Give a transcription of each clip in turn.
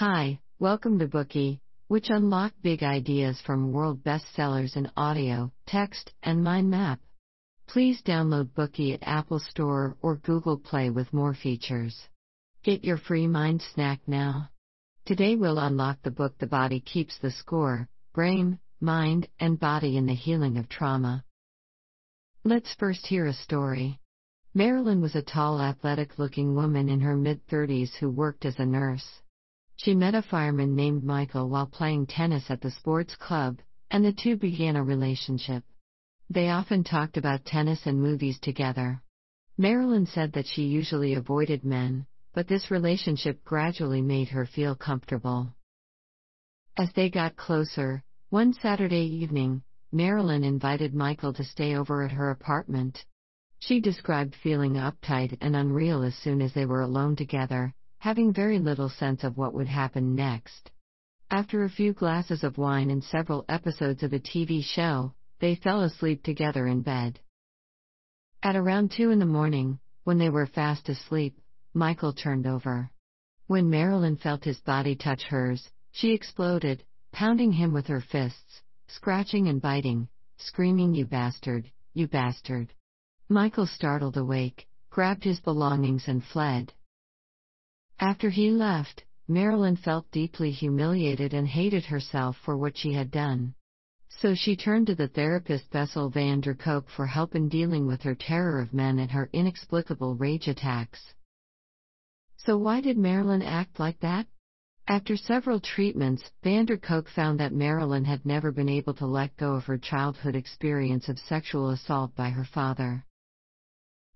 Hi, welcome to Bookey, which unlock big ideas from world bestsellers in audio, text, and mind map. Please download Bookey at Apple Store or Google Play with more features. Get your free mind snack now. Today we'll unlock the book The Body Keeps the Score Brain, Mind, and Body in the Healing of Trauma. Let's first hear a story. Marilyn was a tall, athletic looking woman in her mid 30s who worked as a nurse. She met a fireman named Michael while playing tennis at the sports club, and the two began a relationship. They often talked about tennis and movies together. Marilyn said that she usually avoided men, but this relationship gradually made her feel comfortable. As they got closer, one Saturday evening, Marilyn invited Michael to stay over at her apartment. She described feeling uptight and unreal as soon as they were alone together, having very little sense of what would happen next. After a few glasses of wine and several episodes of a TV show, they fell asleep together in bed. At around 2 in the morning, when they were fast asleep, Michael turned over. When Marilyn felt his body touch hers, she exploded, pounding him with her fists, scratching and biting, screaming, You bastard, you bastard. Michael startled awake, grabbed his belongings, and fled. After he left, Marilyn felt deeply humiliated and hated herself for what she had done. So she turned to the therapist Bessel van der Kolk for help in dealing with her terror of men and her inexplicable rage attacks. So, why did Marilyn act like that? After several treatments, van der Kolk found that Marilyn had never been able to let go of her childhood experience of sexual assault by her father.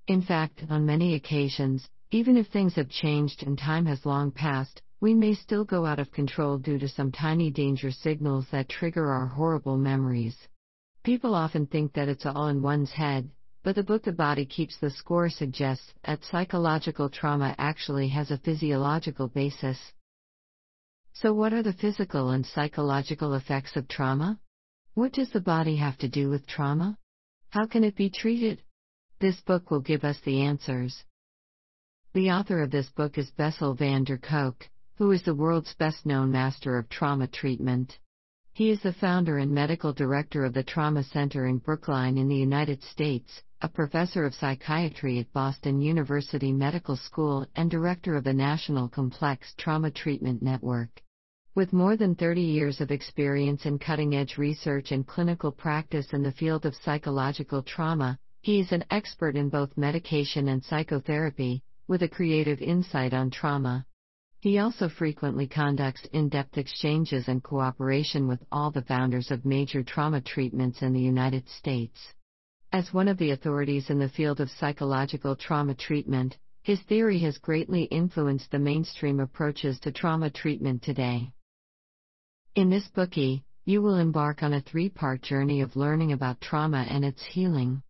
In fact, on many occasions, even if things have changed and time has long passed, we may still go out of control due to some tiny danger signals that trigger our horrible memories. People often think that it's all in one's head, but the book The Body Keeps the Score suggests that psychological trauma actually has a physiological basis. So, what are the physical and psychological effects of trauma? What does the body have to do with trauma? How can it be treated? This book will give us the answers. The author of this book is Bessel van der Kolk, who is the world's best known master of trauma treatment. He is the founder and medical director of the Trauma Center in Brookline in the United States, a professor of psychiatry at Boston University Medical School, and director of the National Complex Trauma Treatment Network. With more than 30 years of experience in cutting edge research and clinical practice in the field of psychological trauma, he is an expert in both medication and psychotherapy, with a creative insight on trauma. He also frequently conducts in depth exchanges and cooperation with all the founders of major trauma treatments in the United States. As one of the authorities in the field of psychological trauma treatment, his theory has greatly influenced the mainstream approaches to trauma treatment today. In this Bookey, you will embark on a three part journey of learning about trauma and its healing.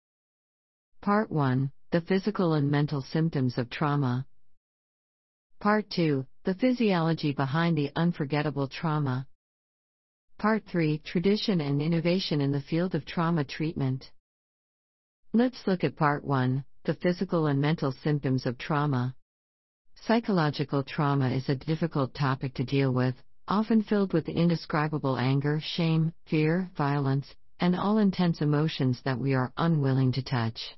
Part 1 The Physical and Mental Symptoms of Trauma. Part 2 The Physiology Behind the Unforgettable Trauma. Part 3 Tradition and Innovation in the Field of Trauma Treatment. Let's look at Part 1 The Physical and Mental Symptoms of Trauma. Psychological trauma is a difficult topic to deal with, often filled with indescribable anger, shame, fear, violence, and all intense emotions that we are unwilling to touch.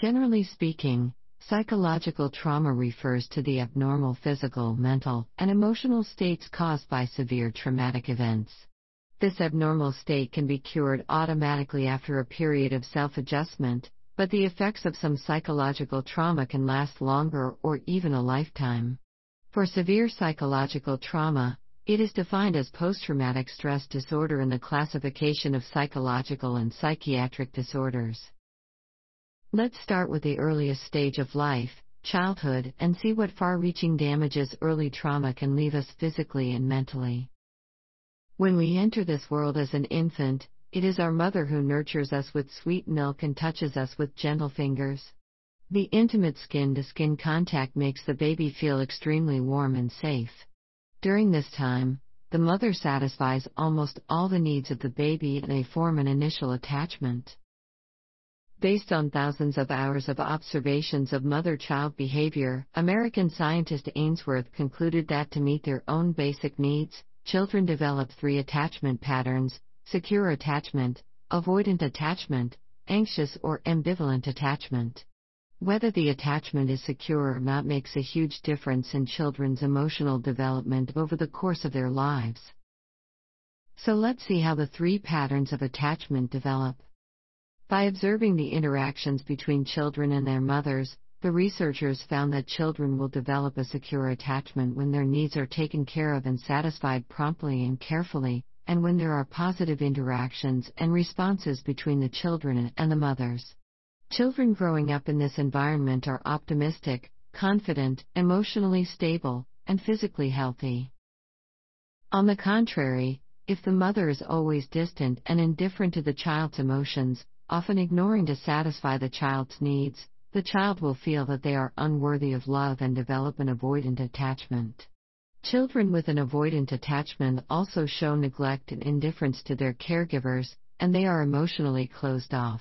Generally speaking, psychological trauma refers to the abnormal physical, mental, and emotional states caused by severe traumatic events. This abnormal state can be cured automatically after a period of self adjustment, but the effects of some psychological trauma can last longer or even a lifetime. For severe psychological trauma, it is defined as post traumatic stress disorder in the classification of psychological and psychiatric disorders. Let's start with the earliest stage of life, childhood, and see what far reaching damages early trauma can leave us physically and mentally. When we enter this world as an infant, it is our mother who nurtures us with sweet milk and touches us with gentle fingers. The intimate skin to skin contact makes the baby feel extremely warm and safe. During this time, the mother satisfies almost all the needs of the baby and they form an initial attachment. Based on thousands of hours of observations of mother child behavior, American scientist Ainsworth concluded that to meet their own basic needs, children develop three attachment patterns secure attachment, avoidant attachment, anxious or ambivalent attachment. Whether the attachment is secure or not makes a huge difference in children's emotional development over the course of their lives. So let's see how the three patterns of attachment develop. By observing the interactions between children and their mothers, the researchers found that children will develop a secure attachment when their needs are taken care of and satisfied promptly and carefully, and when there are positive interactions and responses between the children and the mothers. Children growing up in this environment are optimistic, confident, emotionally stable, and physically healthy. On the contrary, if the mother is always distant and indifferent to the child's emotions, often ignoring to satisfy the child's needs, the child will feel that they are unworthy of love and develop an avoidant attachment. Children with an avoidant attachment also show neglect and indifference to their caregivers, and they are emotionally closed off.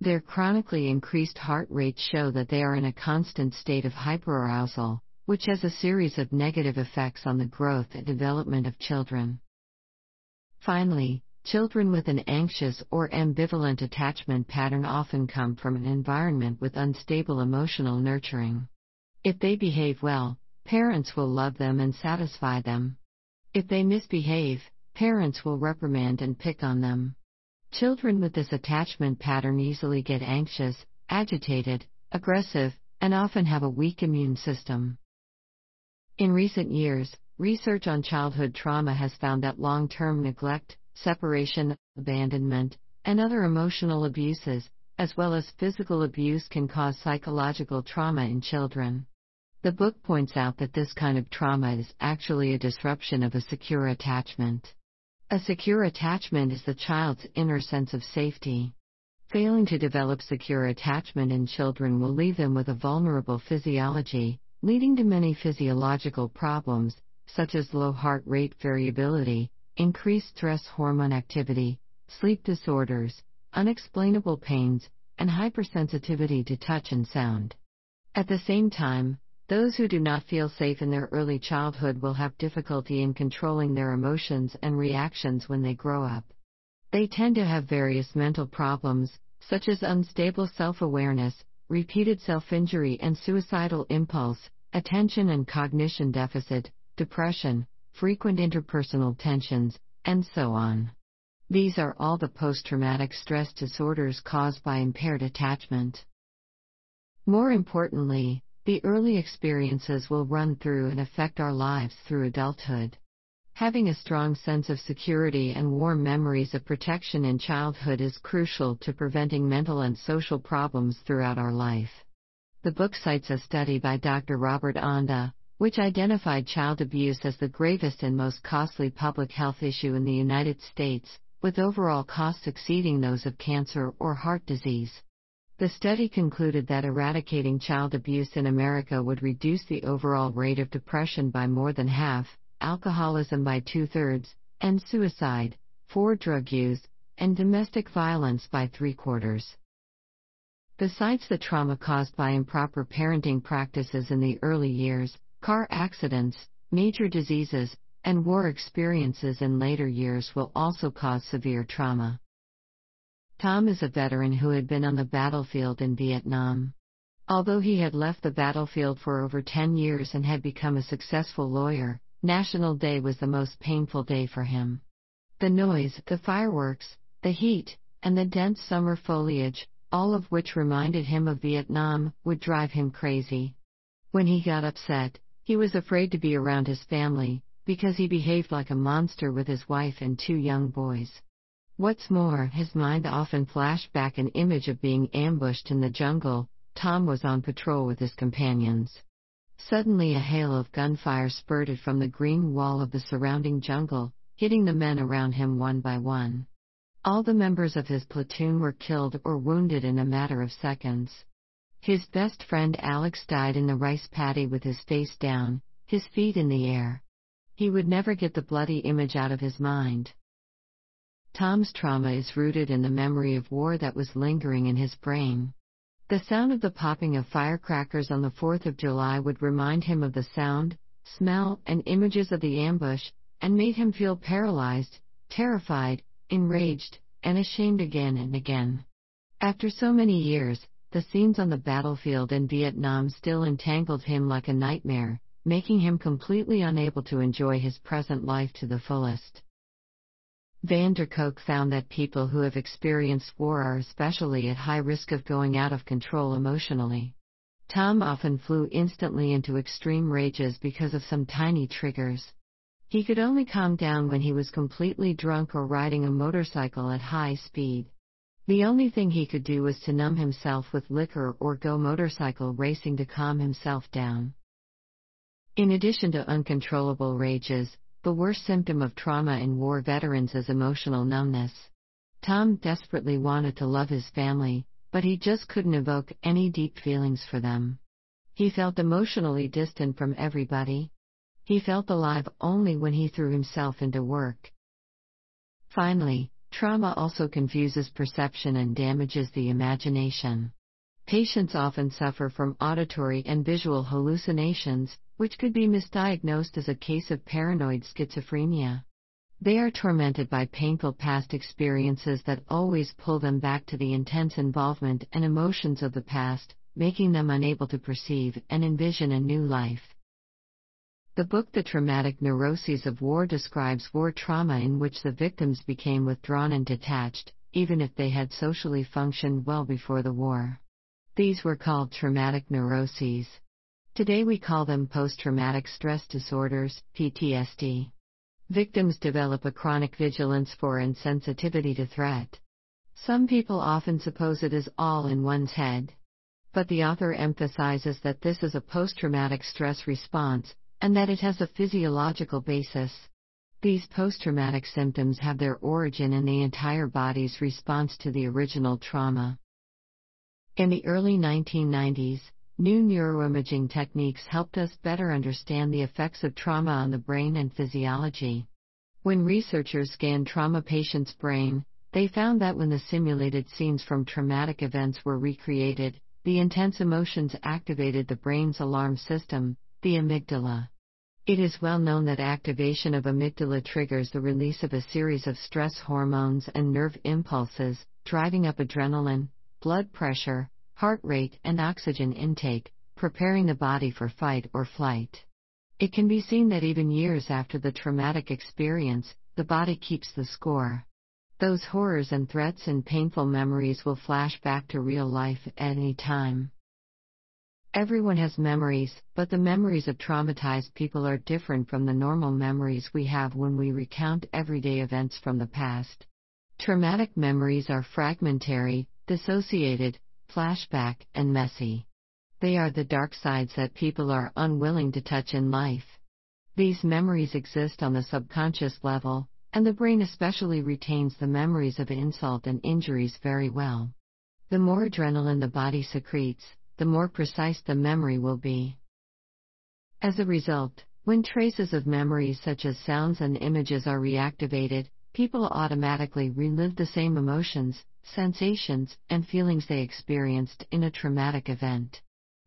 Their chronically increased heart rates show that they are in a constant state of hyperarousal, which has a series of negative effects on the growth and development of children. Finally, Children with an anxious or ambivalent attachment pattern often come from an environment with unstable emotional nurturing. If they behave well, parents will love them and satisfy them. If they misbehave, parents will reprimand and pick on them. Children with this attachment pattern easily get anxious, agitated, aggressive, and often have a weak immune system. In recent years, research on childhood trauma has found that long term neglect, separation, abandonment, and other emotional abuses, as well as physical abuse, can cause psychological trauma in children. The book points out that this kind of trauma is actually a disruption of a secure attachment. A secure attachment is the child's inner sense of safety. Failing to develop secure attachment in children will leave them with a vulnerable physiology, leading to many physiological problems, such as low heart rate variability, increased stress hormone activity, sleep disorders, unexplainable pains, and hypersensitivity to touch and sound. At the same time, those who do not feel safe in their early childhood will have difficulty in controlling their emotions and reactions when they grow up. They tend to have various mental problems, such as unstable self awareness, repeated self injury and suicidal impulse, attention and cognition deficit, depression, frequent interpersonal tensions, and so on. These are all the post traumatic stress disorders caused by impaired attachment. More importantly, the early experiences will run through and affect our lives through adulthood. Having a strong sense of security and warm memories of protection in childhood is crucial to preventing mental and social problems throughout our life. The book cites a study by Dr. Robert Anda, which identified child abuse as the gravest and most costly public health issue in the United States, with overall costs exceeding those of cancer or heart disease. The study concluded that eradicating child abuse in America would reduce the overall rate of depression by more than half, alcoholism by two thirds, and suicide, for drug use, and domestic violence by three quarters. Besides the trauma caused by improper parenting practices in the early years, car accidents, major diseases, and war experiences in later years will also cause severe trauma. Tom is a veteran who had been on the battlefield in Vietnam. Although he had left the battlefield for over 10 years and had become a successful lawyer, National Day was the most painful day for him. The noise, the fireworks, the heat, and the dense summer foliage, all of which reminded him of Vietnam, would drive him crazy. When he got upset, he was afraid to be around his family, because he behaved like a monster with his wife and two young boys. What's more, his mind often flashed back an image of being ambushed in the jungle. Tom was on patrol with his companions. Suddenly, a hail of gunfire spurted from the green wall of the surrounding jungle, hitting the men around him one by one. All the members of his platoon were killed or wounded in a matter of seconds. His best friend Alex died in the rice paddy with his face down, his feet in the air. He would never get the bloody image out of his mind. Tom's trauma is rooted in the memory of war that was lingering in his brain. The sound of the popping of firecrackers on the 4th of July would remind him of the sound, smell, and images of the ambush, and made him feel paralyzed, terrified, enraged, and ashamed again and again. After so many years, the scenes on the battlefield in Vietnam still entangled him like a nightmare, making him completely unable to enjoy his present life to the fullest. Van der Kolk found that people who have experienced war are especially at high risk of going out of control emotionally. Tom often flew instantly into extreme rages because of some tiny triggers. He could only calm down when he was completely drunk or riding a motorcycle at high speed. The only thing he could do was to numb himself with liquor or go motorcycle racing to calm himself down. In addition to uncontrollable rages, the worst symptom of trauma in war veterans is emotional numbness. Tom desperately wanted to love his family, but he just couldn't evoke any deep feelings for them. He felt emotionally distant from everybody. He felt alive only when he threw himself into work. Finally, trauma also confuses perception and damages the imagination. Patients often suffer from auditory and visual hallucinations, which could be misdiagnosed as a case of paranoid schizophrenia. They are tormented by painful past experiences that always pull them back to the intense involvement and emotions of the past, making them unable to perceive and envision a new life. The book The Traumatic Neuroses of War describes war trauma in which the victims became withdrawn and detached, even if they had socially functioned well before the war. These were called traumatic neuroses. Today we call them post traumatic stress disorders, PTSD. Victims develop a chronic vigilance for and sensitivity to threat. Some people often suppose it is all in one's head. But the author emphasizes that this is a post traumatic stress response, and that it has a physiological basis. These post traumatic symptoms have their origin in the entire body's response to the original trauma. In the early 1990s, New neuroimaging techniques helped us better understand the effects of trauma on the brain and physiology. When researchers scanned trauma patients' brain, they found that when the simulated scenes from traumatic events were recreated, the intense emotions activated the brain's alarm system, the amygdala. It is well known that activation of amygdala triggers the release of a series of stress hormones and nerve impulses, driving up adrenaline, blood pressure, heart rate, and oxygen intake, preparing the body for fight or flight. It can be seen that even years after the traumatic experience, the body keeps the score. Those horrors and threats and painful memories will flash back to real life at any time. Everyone has memories, but the memories of traumatized people are different from the normal memories we have when we recount everyday events from the past. Traumatic memories are fragmentary, dissociated, flashback, and messy. They are the dark sides that people are unwilling to touch in life. These memories exist on the subconscious level, and the brain especially retains the memories of insult and injuries very well. The more adrenaline the body secretes, the more precise the memory will be. As a result, when traces of memories such as sounds and images are reactivated, people automatically relive the same emotions, sensations, and feelings they experienced in a traumatic event.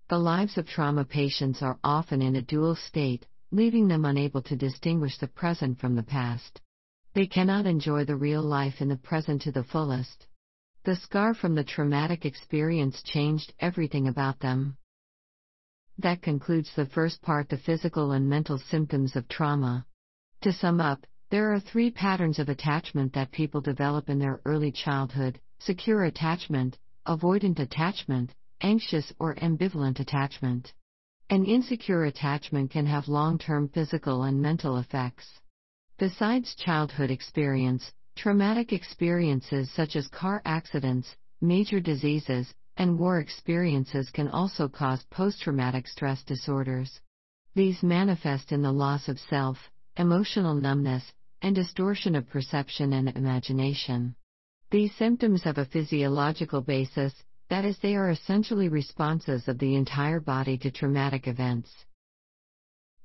The lives of trauma patients are often in a dual state, leaving them unable to distinguish the present from the past. They cannot enjoy the real life in the present to the fullest. The scar from the traumatic experience changed everything about them. That concludes the first part the physical and mental symptoms of trauma. To sum up, there are three patterns of attachment that people develop in their early childhood secure attachment, avoidant attachment, anxious or ambivalent attachment. An insecure attachment can have long term physical and mental effects. Besides childhood experience, traumatic experiences such as car accidents, major diseases, and war experiences can also cause post traumatic stress disorders. These manifest in the loss of self, emotional numbness, and distortion of perception and imagination. These symptoms have a physiological basis, that is, they are essentially responses of the entire body to traumatic events.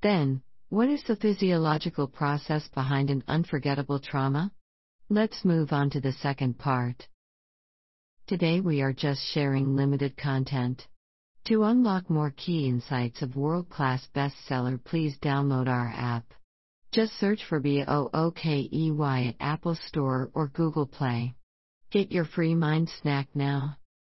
Then, what is the physiological process behind an unforgettable trauma? Let's move on to the second part. Today we are just sharing limited content. To unlock more key insights of world class bestseller, please download our app. Just search for BOOKEY at Apple Store or Google Play. Get your free mind snack now.